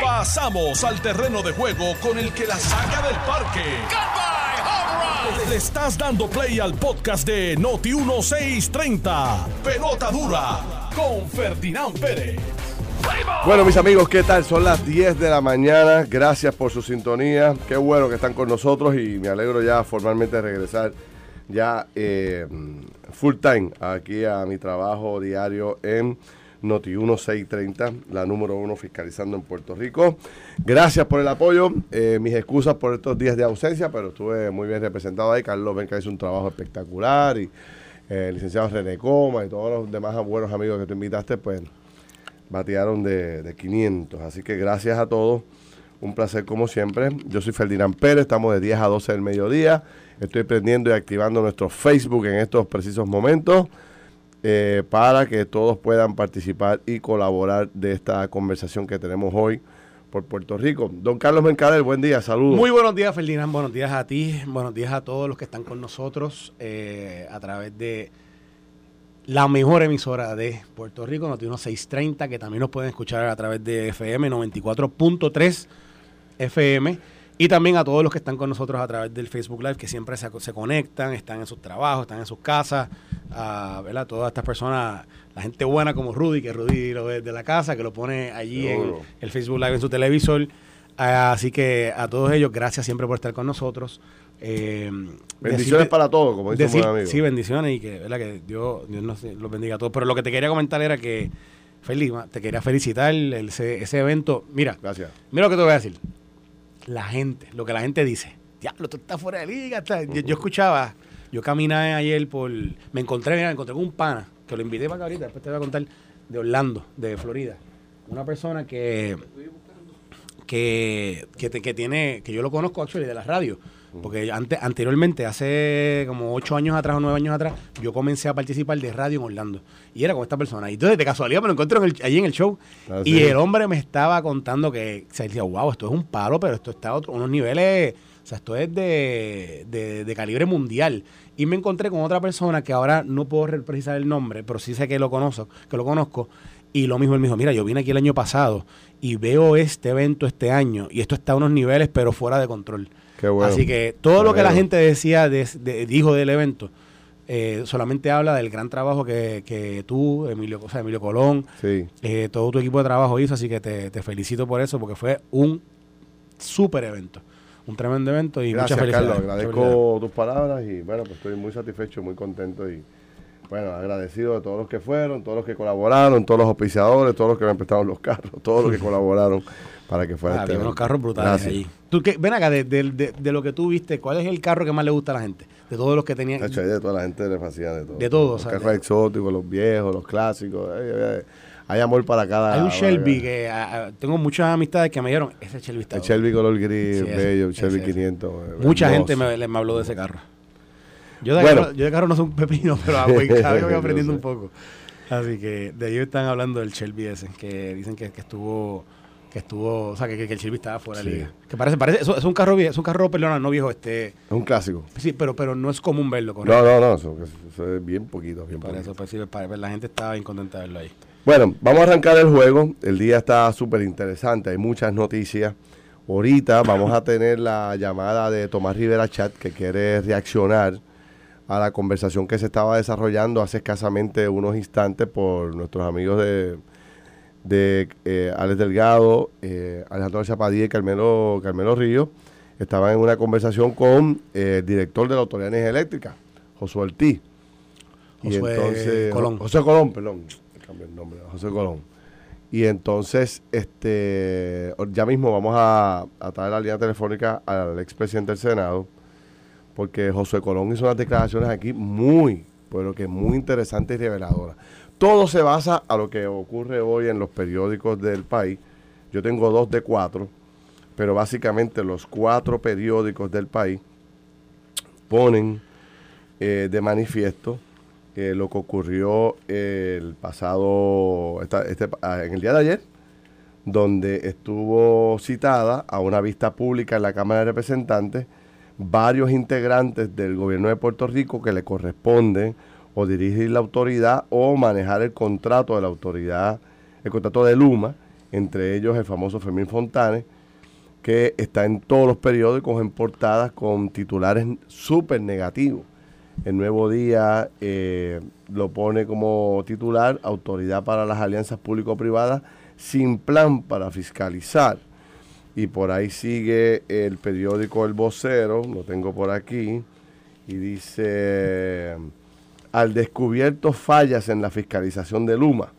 Pasamos al terreno de juego con el que la saca del parque. Le estás dando play al podcast de Noti 1630. Pelota dura con Ferdinand Pérez. Bueno, mis amigos, ¿qué tal? Son las 10 de la mañana. Gracias por su sintonía. Qué bueno que están con nosotros y me alegro ya formalmente de regresar ya eh, full time aquí a mi trabajo diario en Noti 1630, la número uno fiscalizando en Puerto Rico. Gracias por el apoyo. Eh, mis excusas por estos días de ausencia, pero estuve muy bien representado ahí. Carlos Benca hizo un trabajo espectacular y eh, el licenciado René Coma y todos los demás buenos amigos que tú invitaste, pues batearon de, de 500. Así que gracias a todos. Un placer como siempre. Yo soy Ferdinand Pérez, estamos de 10 a 12 del mediodía. Estoy prendiendo y activando nuestro Facebook en estos precisos momentos eh, para que todos puedan participar y colaborar de esta conversación que tenemos hoy por Puerto Rico. Don Carlos Mercader, buen día, saludos. Muy buenos días, Ferdinand. Buenos días a ti. Buenos días a todos los que están con nosotros eh, a través de la mejor emisora de Puerto Rico, Noti 630, que también nos pueden escuchar a través de FM 94.3 FM. Y también a todos los que están con nosotros a través del Facebook Live, que siempre se conectan, están en sus trabajos, están en sus casas, a ¿verdad? Todas estas personas, la gente buena como Rudy, que Rudy lo ve de la casa, que lo pone allí en el Facebook Live en su televisor. así que a todos ellos, gracias siempre por estar con nosotros. Eh, bendiciones para todos, como dice decir, amigo. Sí, bendiciones y que, ¿verdad? que Dios, Dios nos los bendiga a todos. Pero lo que te quería comentar era que, feliz, te quería felicitar ese, ese evento. Mira, gracias. Mira lo que te voy a decir. La gente, lo que la gente dice. Diablo, tú estás fuera de liga. Yo, escuchaba, yo caminé ayer por. Me encontré, mira, me encontré con un pana, que lo invité para acá ahorita, después te voy a contar, de Orlando, de Florida. Una persona que. Que, que, que tiene, que yo lo conozco actually de la radio, porque antes, anteriormente, hace como ocho años atrás o nueve años atrás, yo comencé a participar de radio en Orlando. Y era con esta persona. Y entonces, de casualidad, me lo encontré en allí en el show. Ah, y el hombre me estaba contando que, se decía, wow, esto es un palo, pero esto está a otro, unos niveles, o sea, esto es de, de, calibre mundial. Y me encontré con otra persona que ahora no puedo precisar el nombre, pero sí sé que lo conozco, que lo conozco. Y lo mismo él me dijo, mira, yo vine aquí el año pasado y veo este evento este año y esto está a unos niveles pero fuera de control. Así que todo lo que la gente decía, dijo del evento, eh, solamente habla del gran trabajo que, que tú, Emilio, o Emilio Colón, eh, todo tu equipo de trabajo hizo, así que te, felicito por eso, porque fue un súper evento, un tremendo evento y Gracias, muchas felicidades. Carlos, agradezco tus palabras y bueno, pues estoy muy satisfecho, muy contento y bueno, agradecido de todos los que fueron, todos los que colaboraron, todos los auspiciadores, todos los que me prestaron los carros, todos los que colaboraron para que fuera ah, este unos carros brutales ahí. Tú, ven acá, de, de, lo que tú viste, ¿cuál es el carro que más le gusta a la gente? De todos los que tenían. De toda la gente le fascina de todo. De todos. Los carros exóticos, los viejos, los clásicos. Hay, amor para cada. Hay un Shelby que tengo muchas amistades que me dijeron, ese Shelby está. El Shelby color gris, bello, el Shelby 500. Mucha gente me, me, habló de ese carro. Yo de, carro, yo de carro no soy un pepino, pero a voy aprendiendo un poco. Así que de ellos están hablando del Shelby ese, que dicen que, que estuvo que estuvo, o sea, que, que el Shelby estaba fuera de liga. Que parece, parece, eso, es un carro viejo, es un carro, perdona, no viejo, este. Es un clásico. Sí, pero, pero no es común verlo con No, no, no, eso, es bien poquito, bien para Eso, pues sí, para, la gente estaba bien contenta de verlo ahí. Bueno, vamos a arrancar el juego. El día está súper interesante, hay muchas noticias. Ahorita vamos a tener la llamada de Tomás Rivera Chat que quiere reaccionar a la conversación que se estaba desarrollando hace escasamente unos instantes por nuestros amigos de de eh, Alex Delgado, eh, Alejandro Zapadilla y Carmelo, Carmelo Río, estaban en una conversación con eh, el director de la Autoridad de Energía Eléctrica, Josué Ortiz. José y entonces, Colón. José Colón, perdón, el nombre, José Colón. Y entonces, este, ya mismo vamos a, a traer la línea telefónica al expresidente del Senado, porque José Colón hizo unas declaraciones aquí muy, pero que muy interesantes y reveladoras. Todo se basa a lo que ocurre hoy en los periódicos del país. Yo tengo dos de cuatro, pero básicamente los cuatro periódicos del país ponen eh, de manifiesto lo que ocurrió el pasado, este, ah, en el día de ayer, donde estuvo citada a una vista pública en la Cámara de Representantes varios integrantes del gobierno de Puerto Rico que le corresponden o dirigir la autoridad o manejar el contrato de la autoridad, el contrato de Luma, entre ellos el famoso Fermín Fontanes, que está en todos los periódicos en portadas con titulares súper negativos. El Nuevo Día eh, lo pone como titular Autoridad para las Alianzas Público-Privadas sin plan para fiscalizar. Y por ahí sigue el periódico El Vocero, lo tengo por aquí, y dice, al descubierto fallas en la fiscalización de Luma.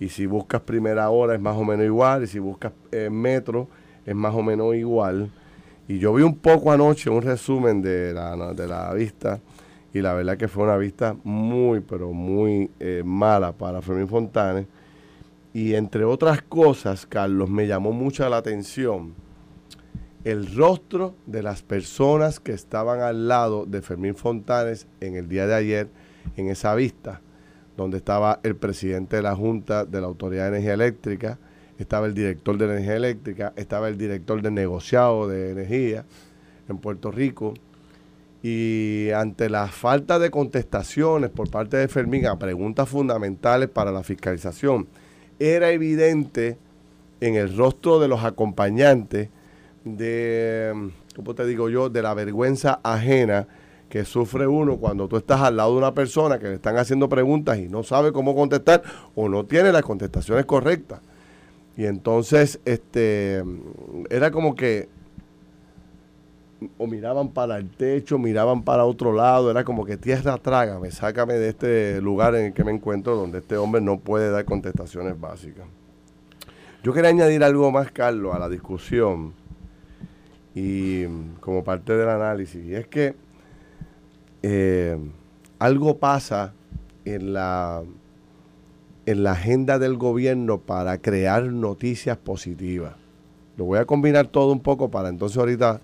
Y si buscas primera hora es más o menos igual, y si buscas eh, metro es más o menos igual. Y yo vi un poco anoche un resumen de la, de la vista y la verdad que fue una vista muy, pero muy eh, mala para Fermín Fontanes. Y entre otras cosas, Carlos, me llamó mucho la atención el rostro de las personas que estaban al lado de Fermín Fontanes en el día de ayer, en esa vista, donde estaba el presidente de la Junta de la Autoridad de Energía Eléctrica, estaba el director de Energía Eléctrica, estaba el director de negociado de energía en Puerto Rico. Y ante la falta de contestaciones por parte de Fermín a preguntas fundamentales para la fiscalización, era evidente en el rostro de los acompañantes de, ¿cómo te digo yo?, de la vergüenza ajena que sufre uno cuando tú estás al lado de una persona que le están haciendo preguntas y no sabe cómo contestar o no tiene las contestaciones correctas. Y entonces, este, era como que o miraban para el techo, miraban para otro lado, era como que tierra trágame, sácame de este lugar en el que me encuentro donde este hombre no puede dar contestaciones básicas. Yo quería añadir algo más, Carlos, a la discusión y como parte del análisis, y es que eh, algo pasa en la en la agenda del gobierno para crear noticias positivas. Lo voy a combinar todo un poco para entonces ahorita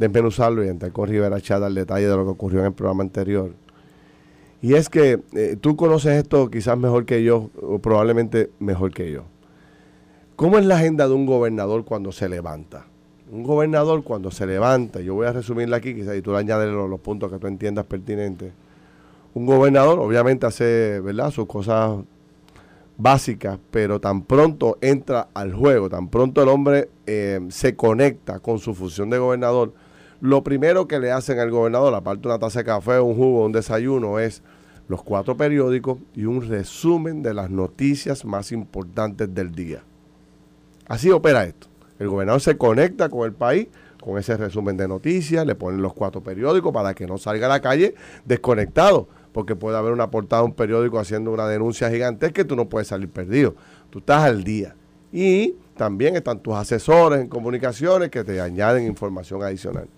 desmenuzarlo y entrar con Rivera Chad al detalle de lo que ocurrió en el programa anterior. Y es que eh, tú conoces esto quizás mejor que yo, o probablemente mejor que yo. ¿Cómo es la agenda de un gobernador cuando se levanta? Un gobernador cuando se levanta, yo voy a resumirla aquí, quizás y tú le añades los, puntos que tú entiendas pertinentes. Un gobernador obviamente hace ¿verdad? sus cosas básicas, pero tan pronto entra al juego, tan pronto el hombre eh, se conecta con su función de gobernador, lo primero que le hacen al gobernador, aparte de una taza de café, un jugo, un desayuno, es los cuatro periódicos y un resumen de las noticias más importantes del día. Así opera esto. El gobernador se conecta con el país con ese resumen de noticias, le ponen los cuatro periódicos para que no salga a la calle desconectado porque puede haber una portada de un periódico haciendo una denuncia gigantesca que tú no puedes salir perdido. Tú estás al día. Y también están tus asesores en comunicaciones que te añaden información adicional.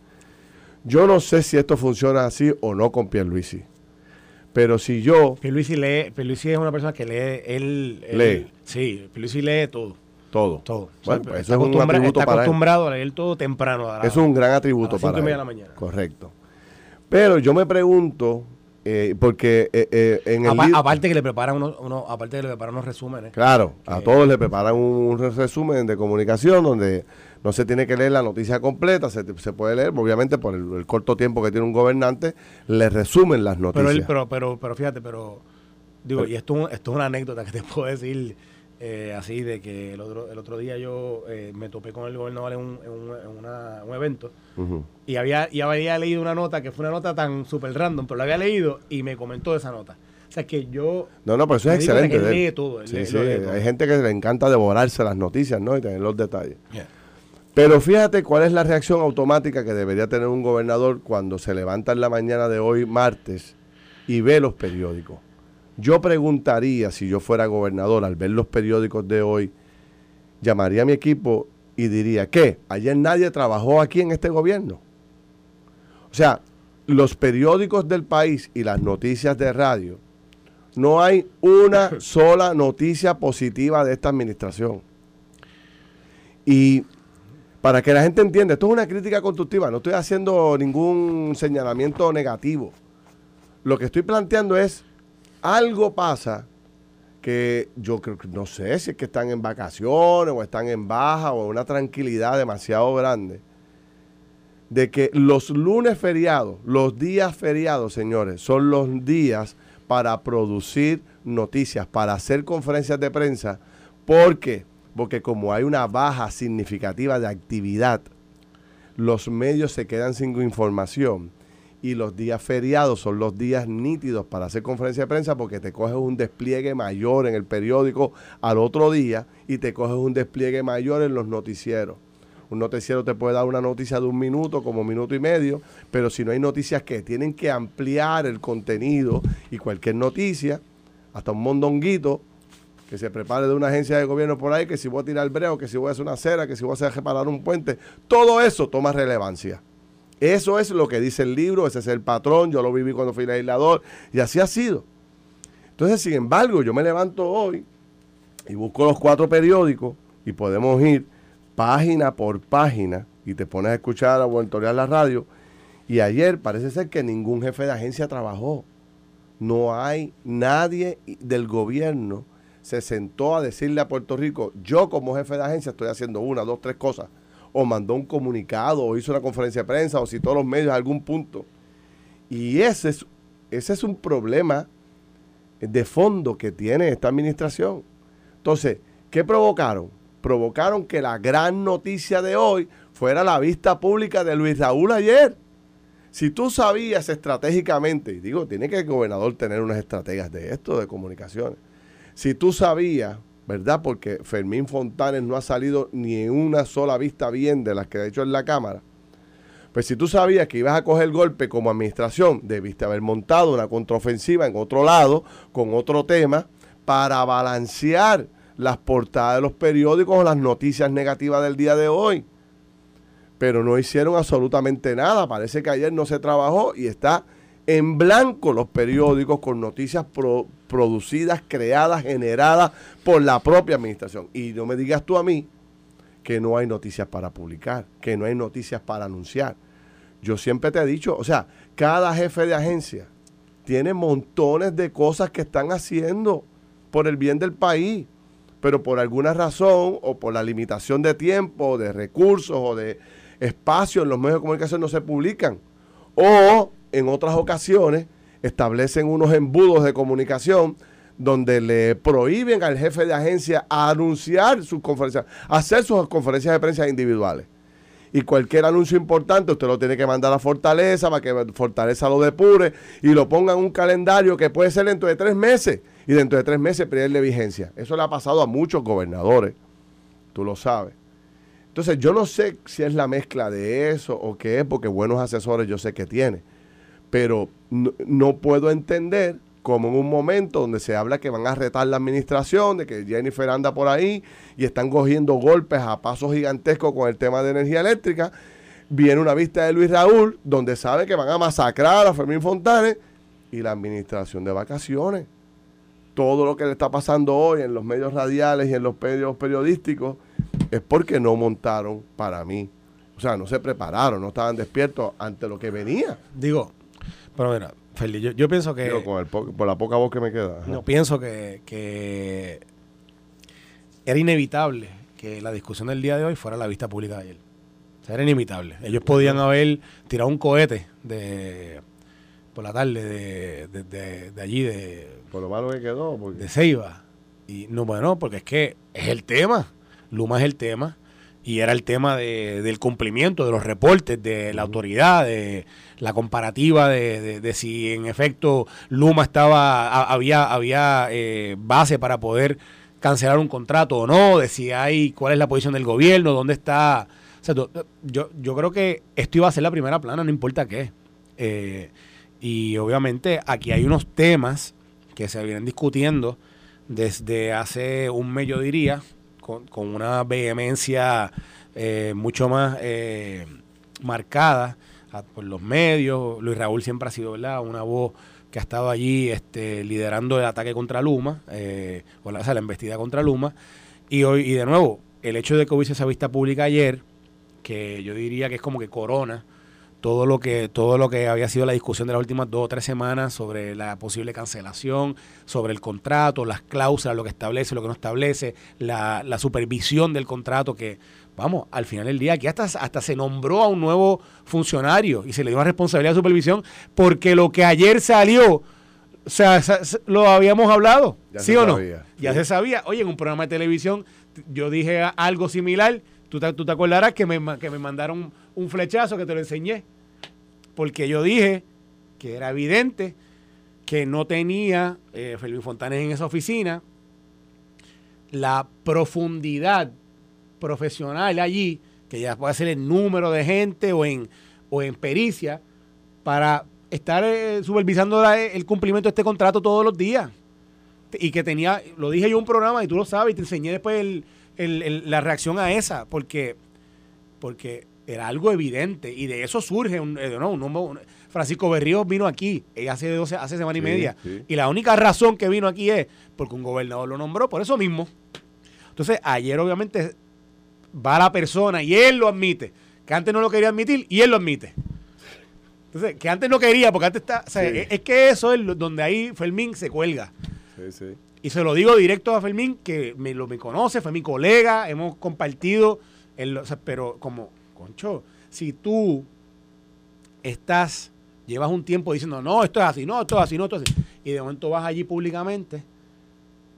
Yo no sé si esto funciona así o no con Pierluisi. Pero si yo... Pierluisi lee, Pierluisi es una persona que lee, él... lee. Sí, Pierluisi lee todo. Todo. Todo. Bueno, pues eso es un atributo está para él. acostumbrado a leer todo temprano. a la- Es un gran atributo a las cinco para y media él. de la mañana. Correcto. Pero yo me pregunto, eh, porque eh, eh, en el... Aparte que le preparan unos, unos- aparte que le preparan unos resúmenes. Claro, a que- todos le preparan un resumen de comunicación donde no se tiene que leer la noticia completa, se, se puede leer, obviamente por el, el corto tiempo que tiene un gobernante, le resumen las Pero, noticias. él, pero, pero, pero fíjate, pero digo, y esto, esto es una anécdota que te puedo decir eh, así de que el otro, el otro día yo eh, me topé con el gobernador en un, en un, en una- un evento y había, y había leído una nota que fue una nota tan súper random, pero la había leído y me comentó esa nota. O sea, que yo... No, no, pero eso es excelente. él lee todo, él Sí, lee- sí, lee todo. hay gente que le encanta devorarse las noticias, ¿no? Y tener los detalles. Pero fíjate cuál es la reacción automática que debería tener un gobernador cuando se levanta en la mañana de hoy, martes, y ve los periódicos. Yo preguntaría, si yo fuera gobernador, al ver los periódicos de hoy, llamaría a mi equipo y diría, ¿qué? Ayer nadie trabajó aquí en este gobierno. O sea, los periódicos del país y las noticias de radio, no hay una sola noticia positiva de esta administración. Y para que la gente entienda, esto es una crítica constructiva, no estoy haciendo ningún señalamiento negativo. Lo que estoy planteando es, algo pasa que yo creo que no sé si es que están en vacaciones o están en baja o una tranquilidad demasiado grande, de que los lunes feriados, los días feriados, señores, son los días para producir noticias, para hacer conferencias de prensa, porque porque como hay una baja significativa de actividad, los medios se quedan sin información y los días feriados son los días nítidos para hacer conferencia de prensa porque te coges un despliegue mayor en el periódico al otro día y te coges un despliegue mayor en los noticieros. Un noticiero te puede dar una noticia de un minuto como minuto y medio, pero si no hay noticias que tienen que ampliar el contenido y cualquier noticia, hasta un mondonguito que se prepare de una agencia de gobierno por ahí, que si voy a tirar breo, que si voy a hacer una acera, que si voy a reparar un puente, todo eso toma relevancia. Eso es lo que dice el libro, ese es el patrón, yo lo viví cuando fui legislador y así ha sido. Entonces, sin embargo, yo me levanto hoy y busco los cuatro periódicos y podemos ir página por página y te pones a escuchar o a la radio. Y ayer parece ser que ningún jefe de agencia trabajó. No hay nadie del gobierno se sentó a decirle a Puerto Rico, yo como jefe de agencia estoy haciendo una, dos, tres cosas, o mandó un comunicado, o hizo una conferencia de prensa, o citó los medios a algún punto. Y ese es, ese es un problema de fondo que tiene esta administración. Entonces, ¿qué provocaron? Provocaron que la gran noticia de hoy fuera la vista pública de Luis Raúl ayer. Si tú sabías estratégicamente, digo, tiene que el gobernador tener unas estrategias de esto, de comunicaciones si tú sabías, ¿verdad? Porque Fermín Fontanes no ha salido ni una sola vista bien de las que ha hecho en la Cámara. Pues si tú sabías que ibas a coger golpe como administración, debiste haber montado una contraofensiva en otro lado, con otro tema, para balancear las portadas de los periódicos o las noticias negativas del día de hoy. Pero no hicieron absolutamente nada. Parece que ayer no se trabajó y está en blanco los periódicos con noticias producidas, creadas, generadas por la propia administración. Y no me digas tú a mí que no hay noticias para publicar, que no hay noticias para anunciar. Yo siempre te he dicho, o sea, cada jefe de agencia tiene montones de cosas que están haciendo por el bien del país, pero por alguna razón o por la limitación de tiempo, de recursos o de espacio en los medios de comunicación no se publican. O en otras ocasiones establecen unos embudos de comunicación donde le prohíben al jefe de agencia anunciar sus conferencias, hacer sus conferencias de prensa individuales. Y cualquier anuncio importante usted lo tiene que mandar a Fortaleza para que Fortaleza lo depure y lo ponga en un calendario que puede ser dentro de tres meses. Y dentro de tres meses pierde vigencia. Eso le ha pasado a muchos gobernadores. Tú lo sabes. Entonces yo no sé si es la mezcla de eso o qué es, porque buenos asesores yo sé que tiene pero no, puedo entender cómo en un momento donde se habla que van a retar la administración, de que Jennifer anda por ahí y están cogiendo golpes a pasos gigantescos con el tema de energía eléctrica, viene una vista de Luis Raúl donde sabe que van a masacrar a Fermín Fontanes y la administración de vacaciones. Todo lo que le está pasando hoy en los medios radiales y en los medios periodísticos es porque no montaron para mí. O sea, no se prepararon, no estaban despiertos ante lo que venía. Digo, pero mira, Feli, yo, pienso que... por la poca voz que me queda. No, pienso que, era inevitable que la discusión del día de hoy fuera la vista pública de ayer. O sea, era inevitable. Ellos podían haber tirado un cohete de por la tarde de, allí, de... Por lo malo que quedó. De Ceiba. Y no, bueno, porque es que es el tema. Luma es el tema y era el tema de, del cumplimiento de los reportes de la autoridad, de la comparativa de, de, si en efecto Luma estaba había había eh, base para poder cancelar un contrato o no, de si hay cuál es la posición del gobierno, dónde está. O sea, yo, yo creo que esto iba a ser la primera plana, no importa qué. Eh, y obviamente aquí hay unos temas que se vienen discutiendo desde hace un mes, yo diría, con, una vehemencia eh, mucho más eh, marcada por los medios. Luis Raúl siempre ha sido ¿verdad? una voz que ha estado allí este, liderando el ataque contra Luma, eh, o, la, o la embestida contra Luma. Y hoy, y de nuevo, el hecho de que hubiese esa vista pública ayer, que yo diría que es como que corona todo lo que todo lo que había sido la discusión de las últimas dos o tres semanas sobre la posible cancelación, sobre el contrato, las cláusulas, lo que establece, lo que no establece, la, la supervisión del contrato que, vamos, al final del día aquí hasta, hasta se nombró a un nuevo funcionario y se le dio una responsabilidad de supervisión porque lo que ayer salió O sea, lo habíamos hablado, Ya ¿sí o no? sabía, Ya sí. se sabía. Oye, en un programa de televisión yo dije algo similar. Tú te, tú te acordarás que me, que me mandaron un flechazo que te lo enseñé. Porque yo dije que era evidente que no tenía eh, Fermín Fontanes en esa oficina la profundidad profesional allí, que ya puede ser el número de gente o en, o en pericia, para estar eh, supervisando la- el cumplimiento de este contrato todos los días. Y que tenía, lo dije yo en un programa y tú lo sabes, y te enseñé después el- el- la reacción a esa, porque, porque era algo evidente. Y de eso surge un, eh, no, un- un- Francisco Berríos vino aquí eh, hace, 12 hace semana y Sí, media. sí. Y la única razón que vino aquí es porque un gobernador lo nombró, por eso mismo. Entonces, ayer obviamente va la persona y él lo admite, que antes no lo quería admitir y él lo admite. Entonces, que antes no quería, porque antes está, o sea, Sí. es, es que eso es donde ahí Fermín se cuelga. Sí, sí. Y se lo digo directo a Fermín, que me, lo, me conoce, fue mi colega, hemos compartido, el- o sea, pero como, concho, si tú estás, llevas un tiempo diciendo, no, esto es así, no, esto es así, no, esto es así, y de momento vas allí públicamente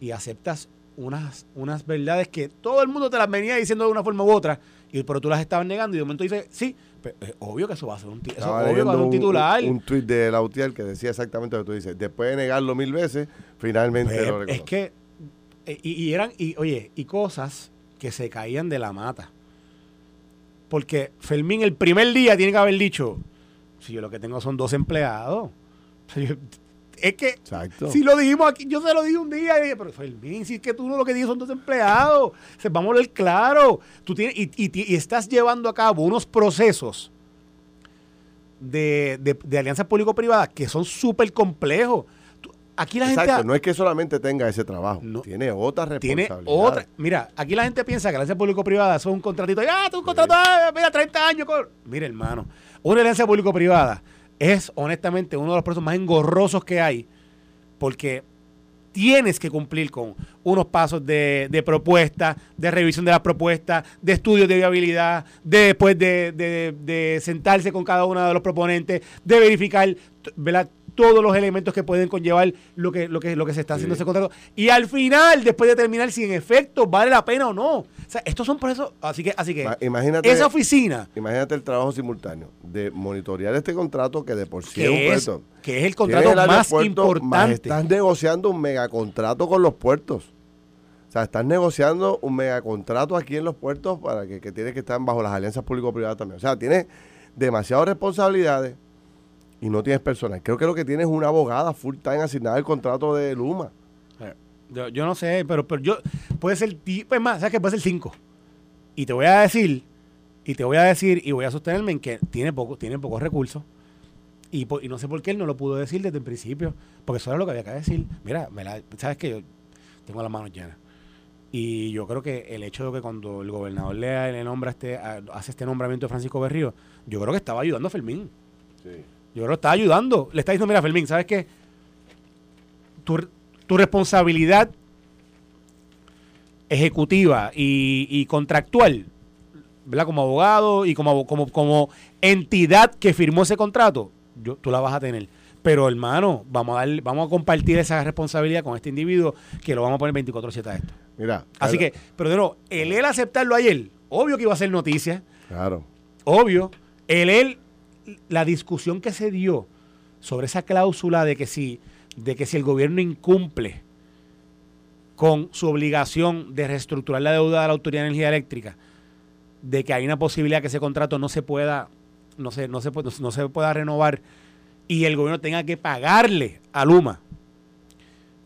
y aceptas unas, unas verdades que todo el mundo te las venía diciendo de una forma u otra, y, pero tú las estabas negando y de momento dices, sí, pero es obvio que eso va a ser un, eso es obvio que va a ser leyendo un titular. Un, un tuit de Lautier que decía exactamente lo que tú dices. Después de negarlo mil veces, finalmente Pues, lo es reconoce. que eh, y, y eran y oye y cosas que se caían de la mata porque Fermín el primer día tiene que haber dicho si yo lo que tengo son dos empleados es que Exacto. si lo dijimos aquí yo se lo dije un día y dije, pero Fermín si es que tú no lo que dices son dos empleados Se- vamos a ver claro tú tienes y, y- y estás llevando a cabo unos procesos de, de, de alianzas público-privadas que son súper complejos aquí la Exacto, gente no es que solamente tenga ese trabajo, No. tiene otra tiene responsabilidad. otra. Mira, aquí la gente piensa que la alianza público-privada son un contratito. Ah, tú un contrato, ah, mira, 30 años. con-". Mira, hermano, una alianza público-privada es honestamente uno de los procesos más engorrosos que hay porque tienes que cumplir con unos pasos de, de propuesta, de revisión de las propuestas, de estudios de viabilidad, de después de, de- de sentarse con cada uno de los proponentes, de verificar ¿verdad? Todos los elementos que pueden conllevar lo que, lo que, lo que se está haciendo Sí. ese contrato. Y al final, después de terminar, si en efecto vale la pena o no. O sea, estos son procesos. Así que, así que Ma- Imagínate, esa oficina, imagínate el trabajo simultáneo de monitorear este contrato que de por sí es un reto. que es el contrato el más aeropuerto, más importante. estás negociando un megacontrato con los puertos. O sea, estás negociando un megacontrato aquí en los puertos para que, que tienes que estar bajo las alianzas público-privadas también. O sea, tienes demasiadas responsabilidades y no tienes personal. Creo que lo que tienes es una abogada full time asignada al contrato de Luma. Yo, yo no sé, pero, pero yo. Puede ser. Pues más, ¿sabes que Puede ser 5. Y te voy a decir. Y te voy a decir. Y voy a sostenerme en que tiene, poco, tiene pocos recursos. Y, y no sé por qué él no lo pudo decir desde el principio. Porque eso era lo que había que decir. Mira, me la- ¿sabes que Yo tengo las manos llenas. Y yo creo que el hecho de que cuando el gobernador le, le nombra este, hace este nombramiento de Francisco Berrío, yo creo que estaba ayudando a Fermín. Yo creo que está ayudando. Le está diciendo, mira, Fermín, ¿sabes qué? Tu, tu responsabilidad ejecutiva y, y contractual, ¿verdad? Como abogado y como, como, como entidad que firmó ese contrato, yo, tú la vas a tener. Pero, hermano, vamos a, dar, vamos a compartir esa responsabilidad con este individuo que lo vamos a poner 24-7 a esto. Mira. Así claro, que, pero de nuevo, el él aceptarlo ayer, obvio que iba a ser noticia, Claro. obvio, el él, la discusión que se dio sobre esa cláusula de que si, de que si el gobierno incumple con su obligación de reestructurar la deuda de la Autoridad de Energía Eléctrica, de que hay una posibilidad que ese contrato no se pueda, no se, no se, no se pueda renovar y el gobierno tenga que pagarle a Luma.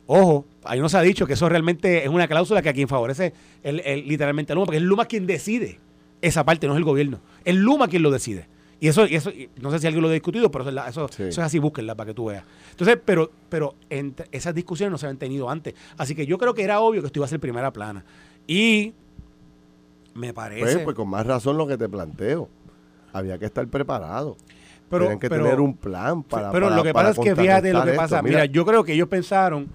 Ojo, ahí no se ha dicho que eso realmente es una cláusula que a quien favorece el, el- literalmente a Luma, porque es Luma quien decide esa parte, no es el gobierno. Es Luma quien lo decide. Y eso, y eso y no sé si alguien lo ha discutido, pero eso, eso, Sí. eso es así, búsquenla para que tú veas. Entonces, pero, pero entre- esas discusiones no se habían tenido antes. Así que yo creo que era obvio que esto iba a ser primera plana. Y me parece. Pues, pues con más razón lo que te planteo. Había que estar preparado. pero, Tienen que pero- tener un plan para. pero para- lo que pasa es que fíjate lo que pasa. esto. Mira, yo creo que ellos pensaron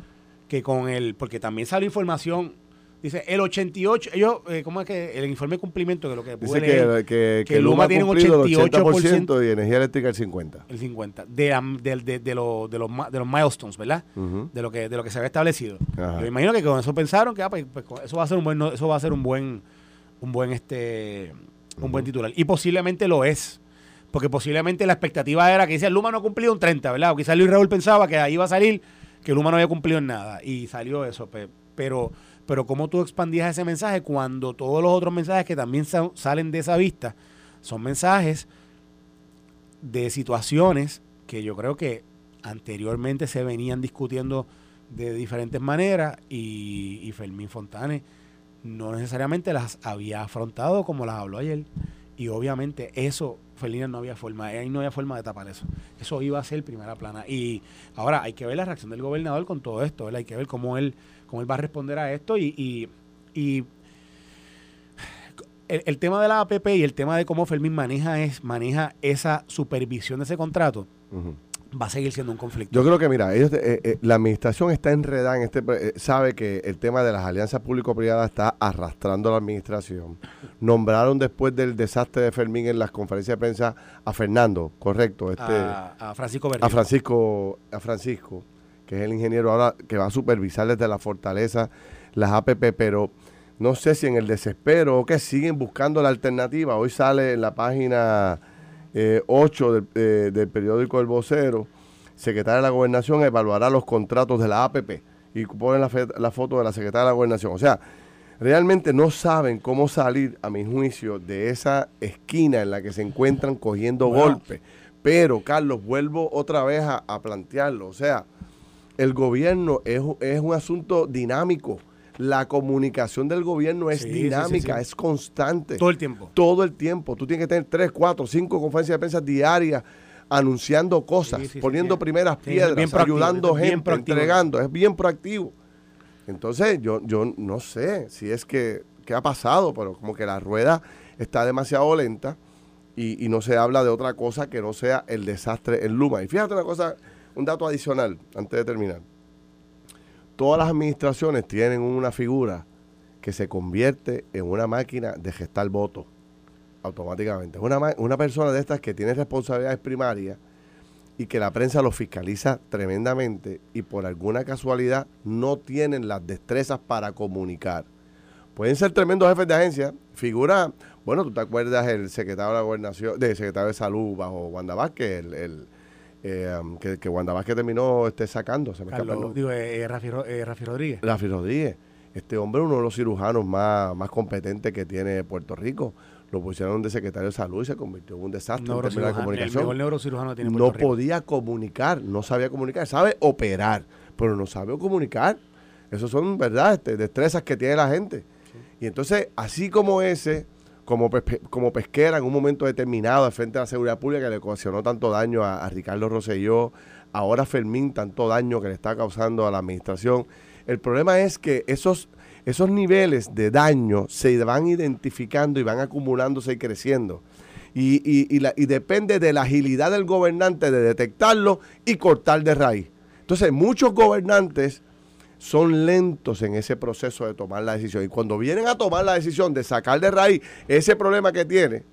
que con el. Porque también salió información Dice, el 88, ellos, eh, ¿cómo es que el informe de cumplimiento de lo que Dice que, que, que, Luma, tiene un 88% y energía eléctrica el 50%. El 50%. De, de, de, de, los, de, los, de los milestones, ¿verdad? de, lo que, de lo que se había establecido. Yo me imagino que con eso pensaron que ah, pues, pues, eso va a ser un buen, eso va a ser un buen, un buen, este, un buen titular. Y posiblemente lo es. Porque posiblemente la expectativa era que dice Luma no ha cumplido un 30, ¿verdad? O quizás Luis Raúl pensaba que ahí iba a salir que Luma no había cumplido en nada. Y salió eso. Pero pero cómo tú expandías ese mensaje cuando todos los otros mensajes que también salen de esa vista son mensajes de situaciones que yo creo que anteriormente se venían discutiendo de diferentes maneras y, y Fermín Fontane no necesariamente las había afrontado como las habló ayer. Y obviamente eso, Felina, no había forma, ahí no había forma de tapar eso. Eso iba a ser primera plana. Y ahora hay que ver la reacción del gobernador con todo esto, hay que ver cómo él cómo él va a responder a esto y, y, el, tema de la APP y el tema de cómo Fermín maneja, es, maneja esa supervisión de ese contrato. Va a seguir siendo un conflicto. Yo creo que, mira, ellos, eh, eh, la administración está enredada en este. Eh, sabe que el tema de las alianzas público-privadas está arrastrando a la administración. Nombraron después del desastre de Fermín en las conferencias de prensa a Fernando, correcto. Este, a, Francisco A Francisco, a Francisco que es el ingeniero ahora que va a supervisar desde la fortaleza las APP, pero no sé si en el desespero o que siguen buscando la alternativa. Hoy sale en la página 8 eh, eh, del, periódico El Vocero, secretaria de la Gobernación evaluará los contratos de la APP y ponen la, foto de la secretaria de la Gobernación. O sea, realmente no saben cómo salir, a mi juicio, de esa esquina en la que se encuentran cogiendo golpes. Pero, Carlos, vuelvo otra vez a plantearlo. O sea, el gobierno es, un asunto dinámico. La comunicación del gobierno es dinámica, es constante. Todo el tiempo. Todo el tiempo. Tú tienes que tener tres, cuatro, cinco conferencias de prensa diarias anunciando cosas, poniendo primeras piedras, ayudando gente, entregando. Es bien proactivo. Entonces, yo, yo no sé si es que qué ha pasado, pero como que la rueda está demasiado lenta y, y no se habla de otra cosa que no sea el desastre en Luma. Y fíjate una cosa un dato adicional, antes de terminar. Todas las administraciones tienen una figura que se convierte en una máquina de gestar votos automáticamente. Una, una persona de estas que tiene responsabilidades primarias y que la prensa lo fiscaliza tremendamente y por alguna casualidad no tienen las destrezas para comunicar. Pueden ser tremendos jefes de agencia, figura, bueno, tú te acuerdas el secretario de la gobernación, del secretario de salud bajo Wanda Vázquez, el eh, que, que Wanda Vázquez terminó este, sacando. Se me Carlos, digo, eh, eh, Rafi, Rodríguez. Rafi Rodríguez. Este hombre uno de los cirujanos más, más competentes que tiene Puerto Rico. Lo pusieron de secretario de salud y se convirtió en un desastre en de comunicación. El neurocirujano tiene no podía comunicar, no sabía comunicar. Sabe operar, pero no sabe comunicar. Esos son, ¿verdad?, este, destrezas que tiene la gente. Y entonces, así como ese, como, como pesquera en un momento determinado frente a la seguridad pública que le ocasionó tanto daño a, Ricardo Rosselló, ahora Fermín tanto daño que le está causando a la administración. El problema es que esos, esos niveles de daño se van identificando y van acumulándose y creciendo. Y, y, la, y depende de la agilidad del gobernante de detectarlo y cortar de raíz. Entonces, muchos gobernantes son lentos en ese proceso de tomar la decisión. Y cuando vienen a tomar la decisión de sacar de raíz ese problema que tiene,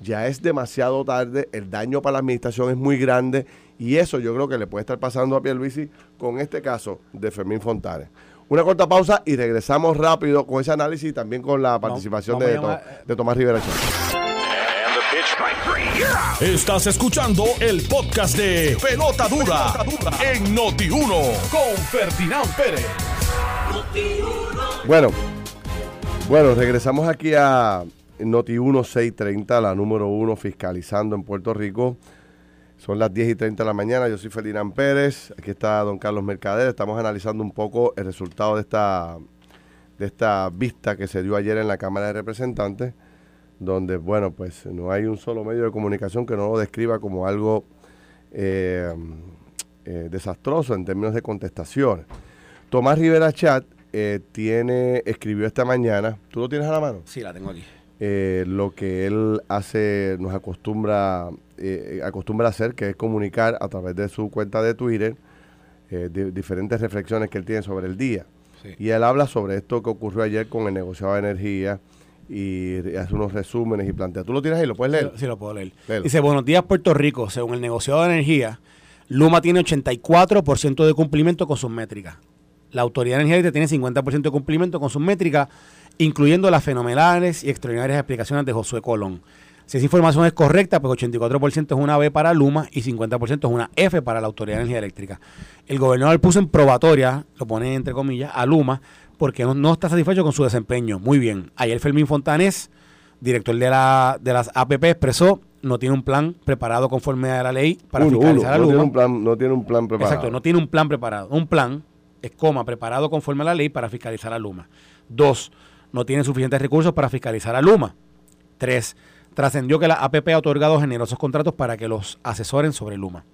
ya es demasiado tarde, el daño para la administración es muy grande y eso yo creo que le puede estar pasando a Pierluisi con este caso de Fermín Fontanes. Una corta pausa y regresamos rápido con ese análisis y también con la participación de, de, Tomás Rivera. Estás escuchando el podcast de Pelota Dura, en Noti1 con Ferdinand Pérez. Bueno, bueno, regresamos aquí a Noti1 630, la número uno fiscalizando en Puerto Rico. Son las 10 y 30 de la mañana. Yo soy Ferdinand Pérez. Aquí está don Carlos Mercader. Estamos analizando un poco el resultado de esta, de esta vista que se dio ayer en la Cámara de Representantes donde, bueno, pues no hay un solo medio de comunicación que no lo describa como algo eh, eh, desastroso en términos de contestación. Tomás Rivera Chat eh, tiene, escribió esta mañana, ¿tú lo tienes a la mano? Sí, la tengo aquí. lo que él hace, nos acostumbra, acostumbra a hacer, que es comunicar a través de su cuenta de Twitter diferentes reflexiones que él tiene sobre el día. Y él habla sobre esto que ocurrió ayer con el negociado de energía y hace unos resúmenes y plantea. ¿Tú lo tienes ahí? ¿Lo puedes leer? Sí, lo puedo leer. Dice, buenos días Puerto Rico. Según el negociado de energía, Luma tiene 84% de cumplimiento con sus métricas. La Autoridad Energética tiene 50% de cumplimiento con sus métricas, incluyendo las fenomenales y extraordinarias explicaciones de Josué Colón. Si esa información es correcta, pues 84% es una B para Luma y 50% es una F para la Autoridad de Energía Eléctrica. El gobernador puso en probatoria, lo pone entre comillas, a Luma porque no, está satisfecho con su desempeño. Muy bien. Ayer Fermín Fontanés, director de, la, de las APP, expresó no tiene un plan preparado conforme a la ley para fiscalizar a Luma. Tiene un plan, no tiene un plan preparado. Exacto, no tiene un plan preparado. Un plan es coma preparado conforme a la ley para fiscalizar a Luma. Dos, no tiene suficientes recursos para fiscalizar a Luma. Tres, trascendió que la APP ha otorgado generosos contratos para que los asesoren sobre Luma.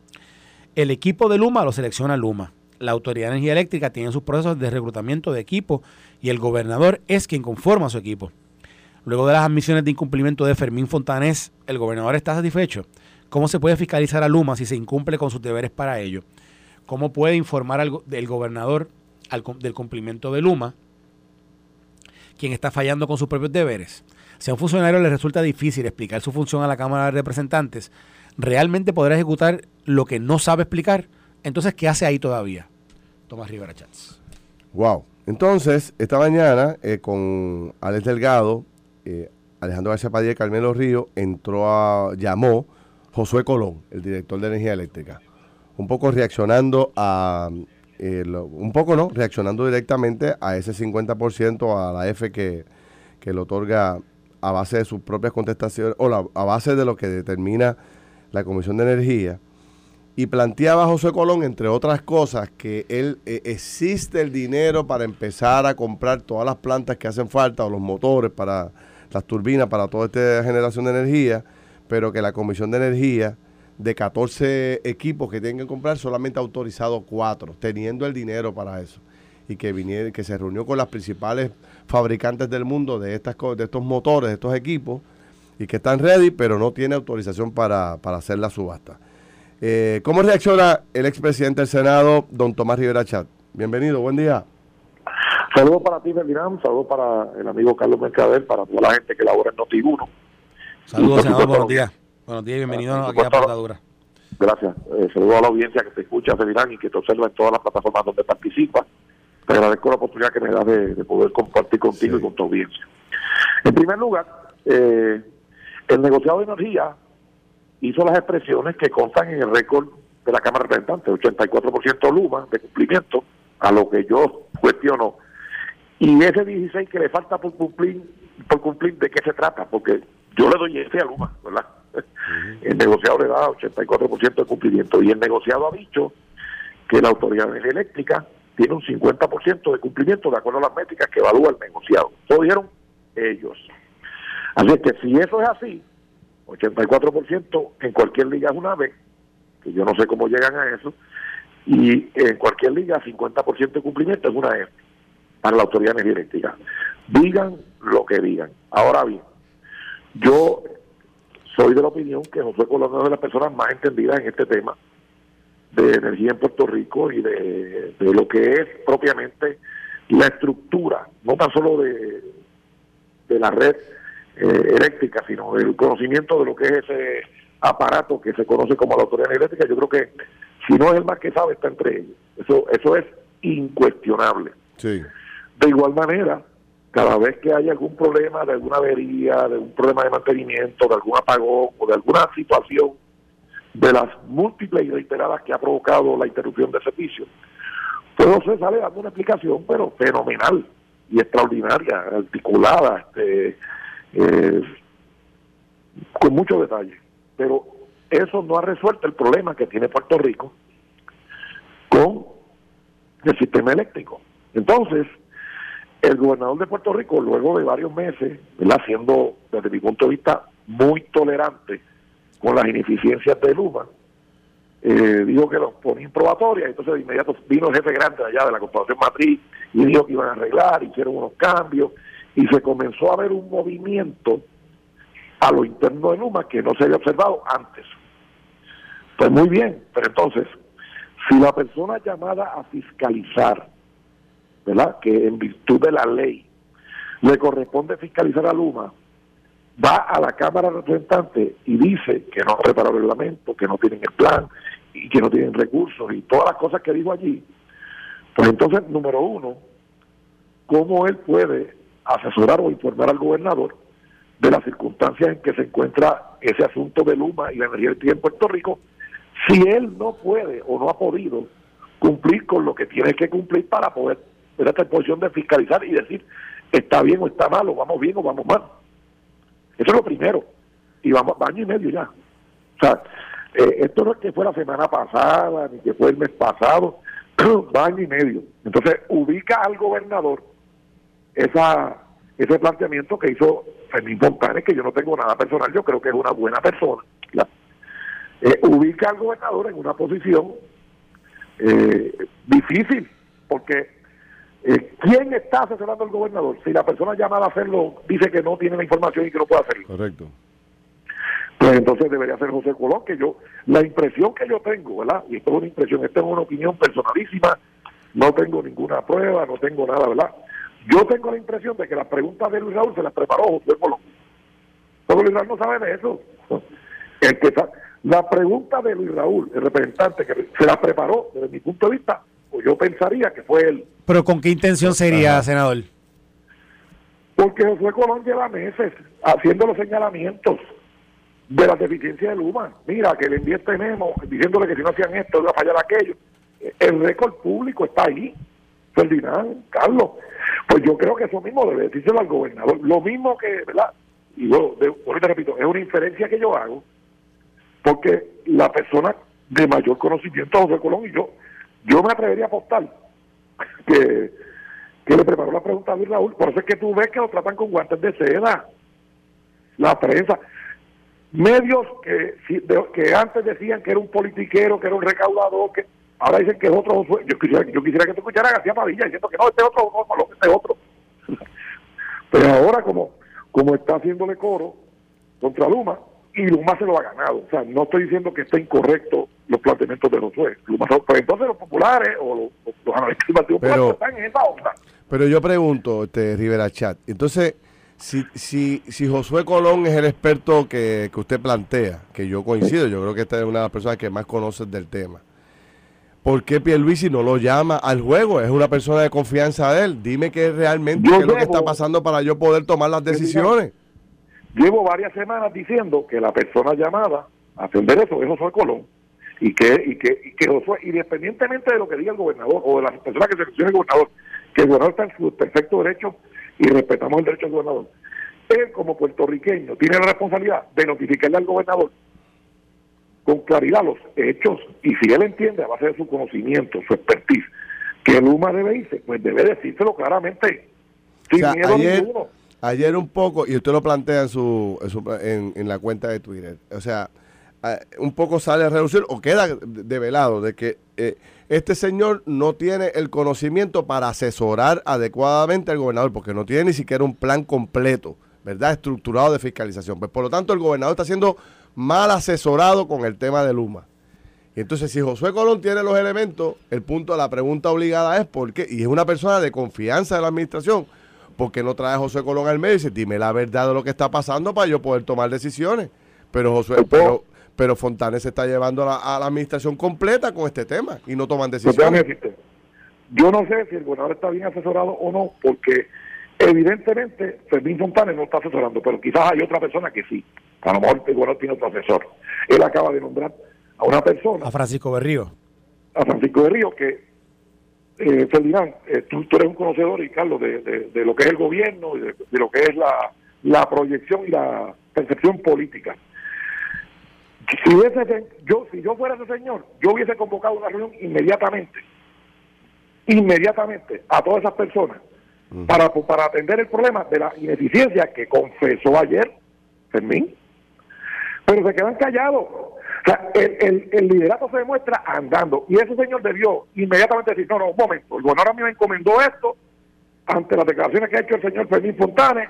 El equipo de Luma lo selecciona Luma la Autoridad de Energía Eléctrica tiene sus procesos de reclutamiento de equipo y el gobernador es quien conforma su equipo. Luego de las admisiones de incumplimiento de Fermín Fontanés, ¿el gobernador está satisfecho? ¿Cómo se puede fiscalizar a Luma si se incumple con sus deberes para ello? ¿Cómo puede informar al, el gobernador del cumplimiento de Luma quien está fallando con sus propios deberes? Si a un funcionario le resulta difícil explicar su función a la Cámara de Representantes, ¿realmente podrá ejecutar lo que no sabe explicar? Entonces, ¿qué hace ahí todavía? Tomás Rivera Chats. Wow. Entonces, esta mañana, eh, con Alex Delgado, eh, Alejandro García Padilla y Carmelo Río, entró a, llamó Josué Colón, el director de energía eléctrica. Un poco reaccionando a, eh, un poco no, reaccionando directamente a ese 50% a la F que, que le otorga a base de sus propias contestaciones, o a base de lo que determina la Comisión de Energía y planteaba José Colón, entre otras cosas, que él eh, existe el dinero para empezar a comprar todas las plantas que hacen falta o los motores para las turbinas para toda esta generación de energía, pero que la Comisión de Energía de 14 equipos que tienen que comprar solamente ha autorizado 4, teniendo el dinero para eso. Y que viniera, que se reunió con las principales fabricantes del mundo de estas de estos motores, de estos equipos, y que están ready, pero no tiene autorización para, para hacer la subasta. Eh, ¿Cómo reacciona el expresidente del Senado, don Tomás Rivera Chat? Bienvenido, buen día. Saludos para ti, Ferdinand. Saludos para el amigo Carlos Mercader, para toda la gente que labora en Noti1. Saludos, senador. Buenos días. Buenos días y bienvenido aquí a Portadura. Gracias. Eh, saludos a la audiencia que te escucha, Ferdinand, y que te observa en todas las plataformas donde participa. Te agradezco la oportunidad que me das de, poder compartir contigo y con tu audiencia. En primer lugar, eh, el negociado de energía hizo las expresiones que constan en el récord de la Cámara de Representantes, 84% Luma de cumplimiento, a lo que yo cuestiono. Y ese 16 que le falta por cumplir, por cumplir, ¿de qué se trata? Porque yo le doy ese a Luma, ¿verdad? El negociado le da 84% de cumplimiento y el negociado ha dicho que la Autoridad Eléctrica tiene un 50% de cumplimiento de acuerdo a las métricas que evalúa el negociado. Eso dijeron ellos. Así que si eso es así, 84% en cualquier liga es una B, que yo no sé cómo llegan a eso, y en cualquier liga 50% de cumplimiento es una F para la autoridad energética. Digan lo que digan. Ahora bien, yo soy de la opinión que José Colón es de las personas más entendidas en este tema de energía en Puerto Rico y de, de lo que es propiamente la estructura, no tan solo de, de la red eh, eléctrica, sino el conocimiento de lo que es ese aparato que se conoce como la autoridad eléctrica, yo creo que si no es el más que sabe, está entre ellos. Eso, eso es incuestionable. Sí. De igual manera, cada vez que hay algún problema de alguna avería, de un problema de mantenimiento, de algún apagón o de alguna situación de las múltiples y reiteradas que ha provocado la interrupción de servicio, pues se sale dando una explicación, pero fenomenal y extraordinaria, articulada, este, eh, con mucho detalle. Pero eso no ha resuelto el problema que tiene Puerto Rico con el sistema eléctrico. Entonces, el gobernador de Puerto Rico, luego de varios meses, siendo desde mi punto de vista muy tolerante con las ineficiencias de Luma, eh, dijo que los ponía en probatoria, entonces de inmediato vino el jefe grande allá de la Corporación Matriz y dijo que iban a arreglar, hicieron unos cambios, y se comenzó a ver un movimiento a lo interno de Luma que no se había observado antes. Pues muy bien, pero entonces, si la persona llamada a fiscalizar ¿verdad? Que en virtud de la ley le corresponde fiscalizar a Luma, va a la Cámara de Representantes y dice que no ha preparado el reglamento, que no tienen el plan y que no tienen recursos y todas las cosas que dijo allí, pues entonces, número uno, ¿cómo él puede asesorar o informar al gobernador de las circunstancias en que se encuentra ese asunto de Luma y la energía eléctrica en Puerto Rico, si él no puede o no ha podido cumplir con lo que tiene que cumplir para poder tener esta posición de fiscalizar y decir está bien o está mal, o vamos bien o vamos mal. Eso es lo primero. Y vamos año y medio ya. O sea, eh, esto no es que fue la semana pasada, ni que fue el mes pasado, año y medio. Entonces, ubica al gobernador esa ese planteamiento que hizo Fermín Fontanes, que yo no tengo nada personal, yo creo que es una buena persona. Eh, ubica al gobernador en una posición eh, difícil, porque eh, ¿quién está asesorando al gobernador? Si la persona llamada a hacerlo dice que no tiene la información y que no puede hacerlo. Correcto. Pues entonces debería ser José Colón, que yo, la impresión que yo tengo, ¿verdad? Y esto es una impresión, esta es una opinión personalísima, no tengo ninguna prueba, no tengo nada, ¿verdad? Yo tengo la impresión de que las preguntas de Luis Raúl se las preparó José Colón. Pero Luis Raúl no sabe de eso. El que la pregunta de Luis Raúl, el representante, que se la preparó desde mi punto de vista, pues yo pensaría que fue él. ¿Pero con qué intención sería, senador? Porque José Colón lleva meses haciendo los señalamientos de las deficiencias de Luma. Mira, que le envié este memo diciéndole que si no hacían esto iba a fallar aquello. El récord público está ahí. Ferdinand, Carlos. Pues yo creo que eso mismo debe decírselo al gobernador. Lo mismo que, ¿verdad? Y yo, ahorita repito, es una inferencia que yo hago, porque la persona de mayor conocimiento, José Colón, y yo, yo me atrevería a apostar que, que le preparó la pregunta a Luis Raúl. Por eso es que tú ves que lo tratan con guantes de seda. La prensa. Medios que, que antes decían que era un politiquero, que era un recaudador, que Ahora dicen que es otro Yo quisiera, yo quisiera que te escuchara a García Padilla diciendo que no, este otro no, este otro. Pero ahora como, como está haciéndole coro contra Luma, y Luma se lo ha ganado. O sea, no estoy diciendo que esté incorrecto los planteamientos de los jueces. Pues entonces los populares o los, los analistas pero, están en esa onda. Pero yo pregunto, este, Rivera Chat, entonces, si, si, si Josué Colón es el experto que, que usted plantea, que yo coincido, yo creo que esta es una de las personas que más conoce del tema, ¿Por qué Pierluisi no lo llama al juego? Es una persona de confianza de él. Dime qué realmente qué es lo que está pasando para yo poder tomar las decisiones. Llevo varias semanas diciendo que la persona llamada a atender eso es Josué Colón y que y que, y que Josué, independientemente de lo que diga el gobernador o de las personas que seleccione el gobernador, que el gobernador está en su perfecto derecho y respetamos el derecho del gobernador. Él como puertorriqueño tiene la responsabilidad de notificarle al gobernador con claridad los hechos y si él entiende a base de su conocimiento, su expertise, que Luma debe irse, pues debe decírselo claramente, sin miedo ayer, ninguno. Ayer un poco, y usted lo plantea en, su, en, en, la cuenta de Twitter, o sea, un poco sale a reducir o queda develado de que eh, este señor no tiene el conocimiento para asesorar adecuadamente al gobernador, porque no tiene ni siquiera un plan completo, ¿verdad? Estructurado de fiscalización. Pues por lo tanto, el gobernador está haciendo mal asesorado con el tema de Luma. Y entonces, si Josué Colón tiene los elementos, el punto de la pregunta obligada es por qué, y es una persona de confianza de la administración, ¿por qué no trae a Josué Colón al medio y dice, dime la verdad de lo que está pasando para yo poder tomar decisiones? Pero Josué, pero, pero Fontanes se está llevando a la, administración completa con este tema y no toman decisiones. Yo no sé si el gobernador está bien asesorado o no, porque evidentemente Fermín Fontanes no está asesorando, pero quizás hay otra persona que sí. A lo mejor el tiene otro asesor. Él acaba de nombrar a una persona. A Francisco Berrío. A Francisco Berrío, que, eh, Ferdinand, eh, tú, eres un conocedor, y Carlos, de, lo que es el gobierno y de, lo que es la, la, proyección y la percepción política. Si, ese, yo, si yo fuera ese señor, yo hubiese convocado una reunión inmediatamente, inmediatamente, a todas esas personas, para, para atender el problema de la ineficiencia que confesó ayer Fermín pero se quedan callados. O sea, el, el, liderato se demuestra andando. Y ese señor debió inmediatamente decir, no, no, un momento, el gobernador a mí me encomendó esto, ante las declaraciones que ha hecho el señor Fermín Fontanes,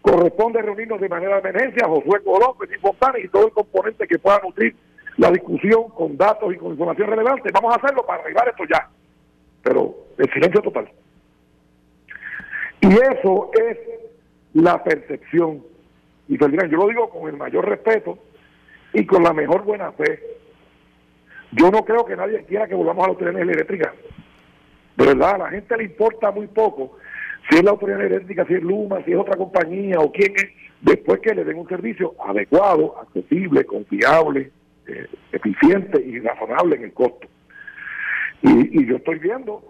corresponde reunirnos de manera de emergencia, Josué Colón, Fermín Fontanes y todo el componente que pueda nutrir la discusión con datos y con información relevante. Vamos a hacerlo para arreglar esto ya. Pero el silencio total. Y eso es la percepción. Y pues, yo lo digo con el mayor respeto y con la mejor buena fe. Yo no creo que nadie quiera que volvamos a la autoridad eléctrica. De verdad, a la gente le importa muy poco si es la autoridad eléctrica, si es Luma, si es otra compañía o quién es, después que le den un servicio adecuado, accesible, confiable, eh, eficiente y razonable en el costo. Y, yo estoy viendo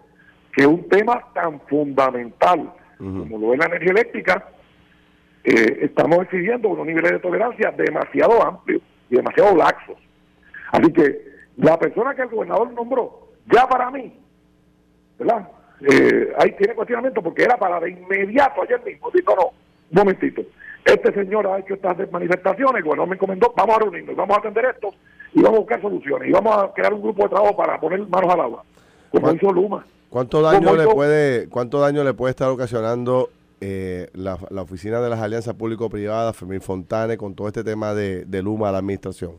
que un tema tan fundamental como lo es la energía eléctrica, eh, estamos exigiendo unos niveles de tolerancia demasiado amplios y demasiado laxos. Así que la persona que el gobernador nombró, ya para mí, ¿verdad? Eh, ahí tiene cuestionamiento porque era para de inmediato ayer mismo. Dijo, no, un momentito. Este señor ha hecho estas manifestaciones, el gobernador me encomendó, vamos a reunirnos, vamos a atender esto y vamos a buscar soluciones y vamos a crear un grupo de trabajo para poner manos al agua, como hizo Luma. ¿Cuánto daño le puede, cuánto daño le puede estar ocasionando eh, la, oficina de las alianzas público-privadas, Fermín Fontane, con todo este tema de, de Luma a la administración?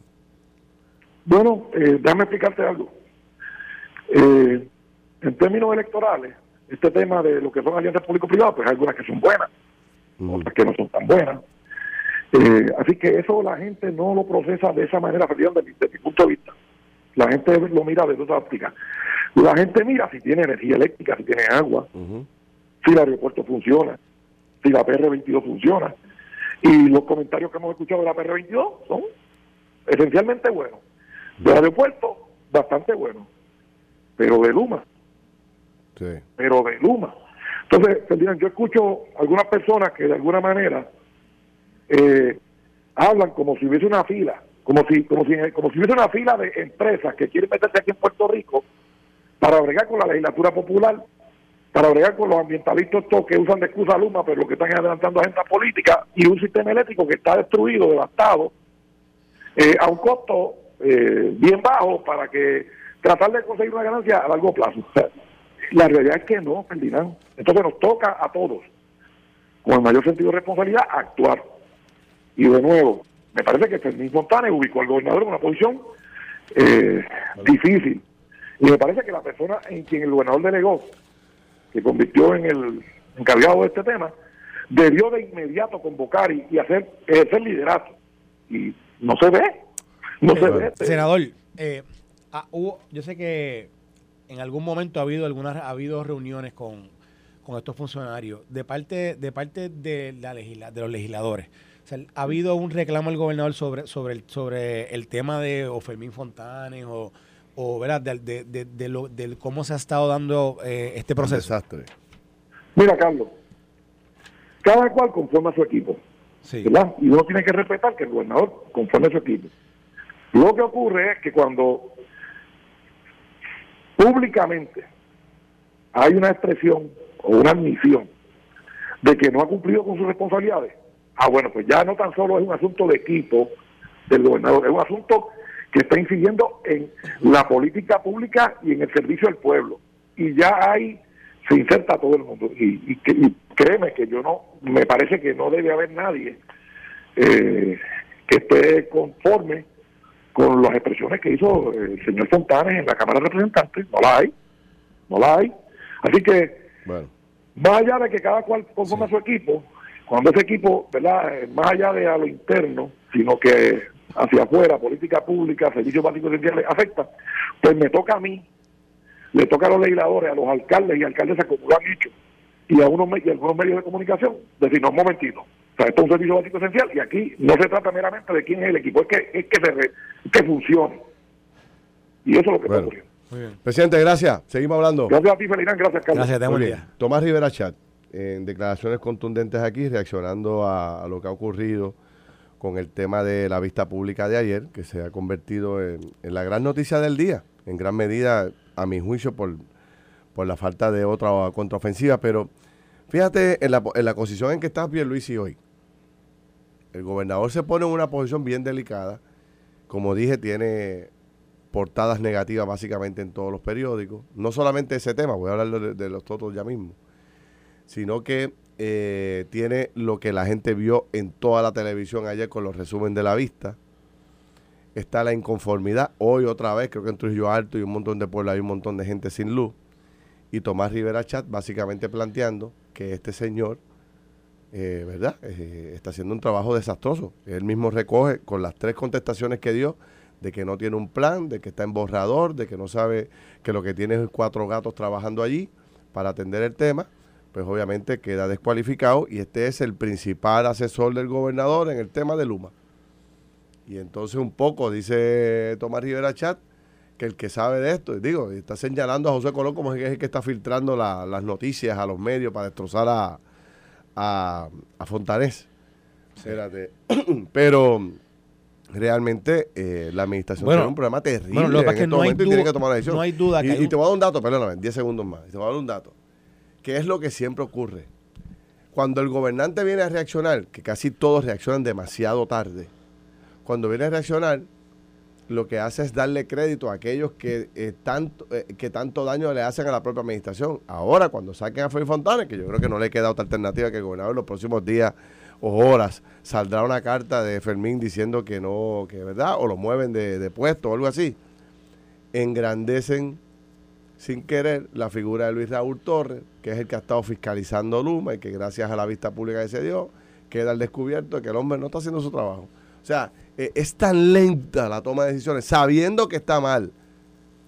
Bueno, eh, déjame explicarte algo. Eh, en términos electorales, este tema de lo que son alianzas público-privadas, pues hay algunas que son buenas, otras que no son tan buenas. Eh, así que eso la gente no lo procesa de esa manera, desde mi, mi punto de vista. La gente lo mira desde otra óptica. La gente mira si tiene energía eléctrica, si tiene agua, si el aeropuerto funciona, si la PR22 funciona. Y los comentarios que hemos escuchado de la PR22 son esencialmente buenos. Del aeropuerto, bastante buenos. Pero de Luma, pero de Luma. Entonces, yo escucho algunas personas que de alguna manera eh, hablan como si hubiese una fila, como si, como si, como si hubiese una fila de empresas que quieren meterse aquí en Puerto Rico para bregar con la legislatura popular, para bregar con los ambientalistas que usan de excusa Luma, pero lo que están adelantando agenda política y un sistema eléctrico que está destruido, devastado, eh, a un costo eh, bien bajo para que tratar de conseguir una ganancia a largo plazo. La realidad es que no, Ferdinand. Entonces nos toca a todos, con el mayor sentido de responsabilidad, actuar. Y de nuevo, me parece que Fermín Fontane ubicó al gobernador en una posición eh, difícil. Y me parece que la persona en quien el gobernador delegó, que convirtió en el encargado de este tema, debió de inmediato convocar y, hacer ejercer liderato. Y no se ve. No se ve. Senador, eh, ah, hubo, yo sé que en algún momento ha habido algunas ha habido reuniones con, estos funcionarios de parte de parte de la de los legisladores. ha habido un reclamo al gobernador sobre sobre el sobre el tema de o Fermín Fontanes o, o ¿verdad? De, de, de, lo, cómo se ha estado dando eh, este proceso. desastre. Mira, Carlos, cada cual conforma su equipo. ¿verdad? Y uno tiene que respetar que el gobernador conforme su equipo. Lo que ocurre es que cuando públicamente hay una expresión o una admisión de que no ha cumplido con sus responsabilidades, ah, bueno, pues ya no tan solo es un asunto de equipo del gobernador, es un asunto que está incidiendo en la política pública y en el servicio al pueblo. Y ya hay, se inserta todo el mundo. Y, créeme que yo no, me parece que no debe haber nadie eh, que esté conforme con las expresiones que hizo el señor Fontanes en la Cámara de Representantes. No la hay, no la hay. Así que, bueno. más allá de que cada cual conforma su equipo, cuando ese equipo, ¿verdad? Eh, más allá de a lo interno, sino que hacia afuera, política pública, servicios básicos esenciales, afecta, pues me toca a mí, le toca a los legisladores, a los alcaldes y alcaldesas como lo han hecho, y a, unos, y a algunos medios de comunicación, decir, no, un momentito, o sea, esto es un servicio básico esencial y aquí no se trata meramente de quién es el equipo, es que, es que, que funcione. Y eso es lo que está ocurriendo. Muy bien. Presidente, gracias. Seguimos hablando. Gracias a ti, Felirán. Gracias, Carlos. Gracias, buen día. Tomás Rivera Chat, en declaraciones contundentes aquí, reaccionando a, lo que ha ocurrido con el tema de la vista pública de ayer, que se ha convertido en, la gran noticia del día, en gran medida, a mi juicio, por, por la falta de otra contraofensiva. Pero fíjate en la, en la posición en que está Pierluisi hoy. El gobernador se pone en una posición bien delicada. Como dije, tiene portadas negativas básicamente en todos los periódicos. No solamente ese tema, voy a hablar de, los totos ya mismo, sino que eh, tiene lo que la gente vio en toda la televisión ayer con los resumen de la vista. Está la inconformidad. Hoy otra vez, creo que en Trujillo Alto y un montón de pueblos hay un montón de gente sin luz. Y Tomás Rivera Chat básicamente planteando que este señor, eh, ¿verdad? Eh, está haciendo un trabajo desastroso. Él mismo recoge con las tres contestaciones que dio de que no tiene un plan, de que está en borrador, de que no sabe que lo que tiene es cuatro gatos trabajando allí para atender el tema, pues obviamente queda descualificado y este es el principal asesor del gobernador en el tema de Luma. Y entonces un poco, dice Tomás Rivera Chat, que el que sabe de esto, digo, está señalando a José Colón como es el que está filtrando las noticias a los medios para destrozar a, a, a Fontanés. Espérate. Pero realmente eh, la administración tiene un problema terrible bueno, lo que en este no momento hay tiene que tomar la decisión. No hay duda que y, te voy a dar un dato, perdóname, 10 segundos más. Te voy a dar un dato. ¿Qué es lo que siempre ocurre? Cuando el gobernante viene a reaccionar, que casi todos reaccionan demasiado tarde, cuando viene a reaccionar, lo que hace es darle crédito a aquellos que, eh, tanto, eh, que tanto daño le hacen a la propia administración. Ahora, cuando saquen a Félix Fontana, que yo creo que no le queda otra alternativa que el gobernador en los próximos días o horas saldrá una carta de Fermín diciendo que no, que verdad, o lo mueven de, de puesto o algo así, engrandecen sin querer la figura de Luis Raúl Torres, que es el que ha estado fiscalizando Luma y que gracias a la vista pública que se dio, queda al descubierto de que el hombre no está haciendo su trabajo. O sea, eh, es tan lenta la toma de decisiones, sabiendo que está mal.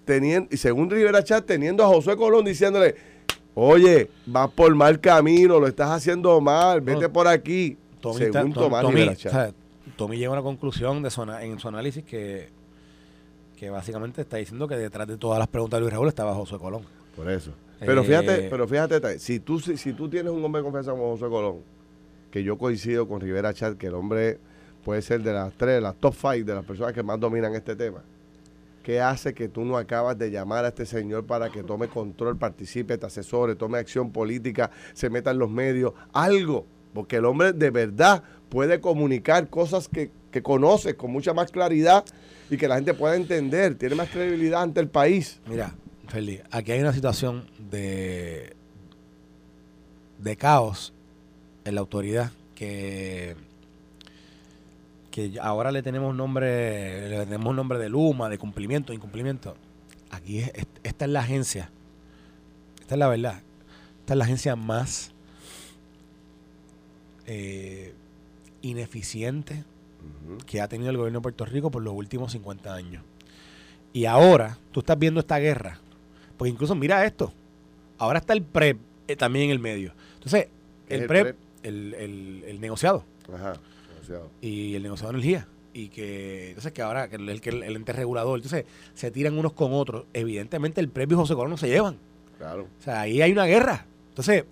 Teniendo, y según Rivera Chat, teniendo a José Colón diciéndole, oye, vas por mal camino, lo estás haciendo mal, vete por aquí. según Tomás Rivera Chat. Tommy llega a una conclusión de en su análisis que, que básicamente está diciendo que detrás de todas las preguntas de Luis Raúl estaba José Colón. Por eso. Pero fíjate, eh, pero fíjate, si tú, si, si, tú tienes un hombre de confianza como José Colón, que yo coincido con Rivera Chat, que el hombre puede ser de las tres, las top five de las personas que más dominan este tema. ¿Qué hace que tú no acabas de llamar a este señor para que tome control, participe, te asesore, tome acción política, se meta en los medios? Algo, porque el hombre de verdad puede comunicar cosas que, que conoce con mucha más claridad y que la gente pueda entender, tiene más credibilidad ante el país. Mira, Feli, aquí hay una situación de, de caos en la autoridad que que ahora le tenemos nombre, le tenemos nombre de Luma, de cumplimiento, incumplimiento. Aquí es, esta es la agencia, esta es la verdad, esta es la agencia más eh, ineficiente que ha tenido el gobierno de Puerto Rico por los últimos 50 años. Y ahora tú estás viendo esta guerra, porque incluso mira esto, ahora está el PREP eh, también en el medio. Entonces, el, PREP, El, el, el negociado. Ajá y el negociado de energía. Y que, entonces, que ahora, que el, el, ente regulador, entonces, se tiran unos con otros. Evidentemente, el premio y José Colón no se llevan. Claro. O sea, ahí hay una guerra. Entonces,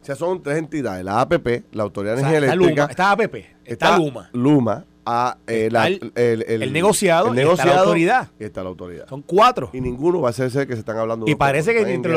o sea, son tres entidades, la APP, la Autoridad de Energía Eléctrica. está APP, está, Luma. Luma, a, eh, el, negociado, y está la autoridad. está la autoridad. Son cuatro. Y ninguno va a ser que se están hablando. Y parece que entre,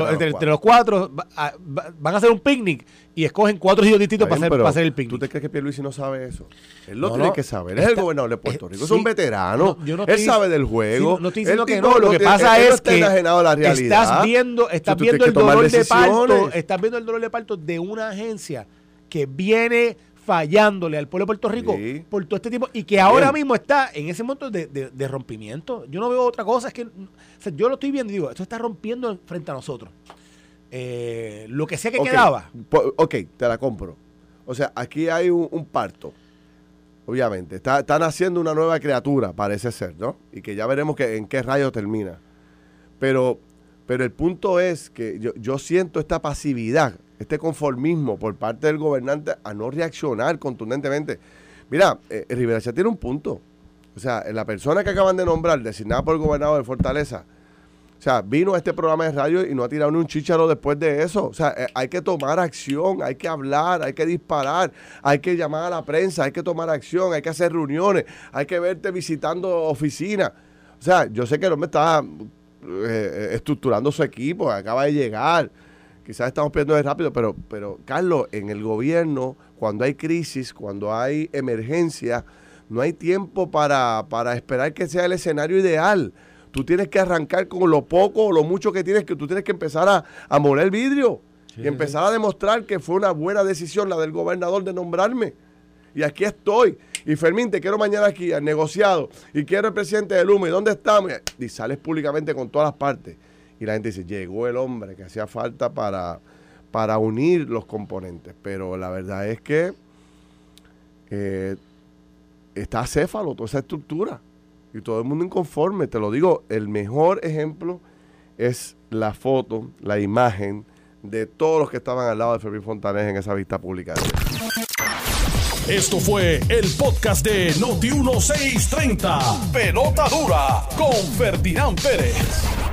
los, cuatro van a hacer un picnic y escogen cuatro sitios distintos para, hacer, hacer, el picnic. ¿Tú te crees que Pierluisi no sabe eso? Él lo tiene que saber. es el gobernador de Puerto Rico. es un veterano. él sabe del juego. no estoy diciendo que no. Lo que pasa es que estás viendo, estás viendo el dolor de parto. Estás viendo el dolor de parto de una agencia que viene fallándole al pueblo de Puerto Rico por todo este tiempo y que ahora mismo está en ese momento de, rompimiento. Yo no veo otra cosa, es que yo lo estoy viendo y digo, esto está rompiendo frente a nosotros. Eh, lo que sea que quedaba. Ok, te la compro. O sea, aquí hay un, parto, obviamente. Está, están haciendo una nueva criatura, parece ser, ¿no? Y que ya veremos que, en qué rayo termina. Pero, pero el punto es que yo, yo siento esta pasividad este conformismo por parte del gobernante a no reaccionar contundentemente. Mira, eh, Rivera ya tiene un punto. O sea, la persona que acaban de nombrar, designada por el gobernador de Fortaleza, o sea, vino a este programa de radio y no ha tirado ni un chicharo después de eso. O sea, eh, hay que tomar acción, hay que hablar, hay que disparar, hay que llamar a la prensa, hay que tomar acción, hay que hacer reuniones, hay que verte visitando oficinas. O sea, yo sé que el hombre está eh, estructurando su equipo, acaba de llegar quizás estamos pidiendo de rápido, pero, pero Carlos, en el gobierno, cuando hay crisis, cuando hay emergencia, no hay tiempo para, para esperar que sea el escenario ideal. Tú tienes que arrancar con lo poco o lo mucho que tienes, que tú tienes que empezar a, a moler vidrio y empezar a demostrar que fue una buena decisión la del gobernador de nombrarme. Y aquí estoy. Y Fermín, te quiero mañana aquí, al negociado. Y quiero el presidente de Luma. ¿Y dónde estamos? Y sales públicamente con todas las partes y la gente dice, llegó el hombre que hacía falta para, para unir los componentes. Pero la verdad es que eh, está céfalo toda esa estructura y todo el mundo inconforme. Te lo digo, el mejor ejemplo es la foto, la imagen de todos los que estaban al lado de Fermín Fontanés en esa vista pública. Esto fue el podcast de Noti1630. Pelota dura con Ferdinand Pérez.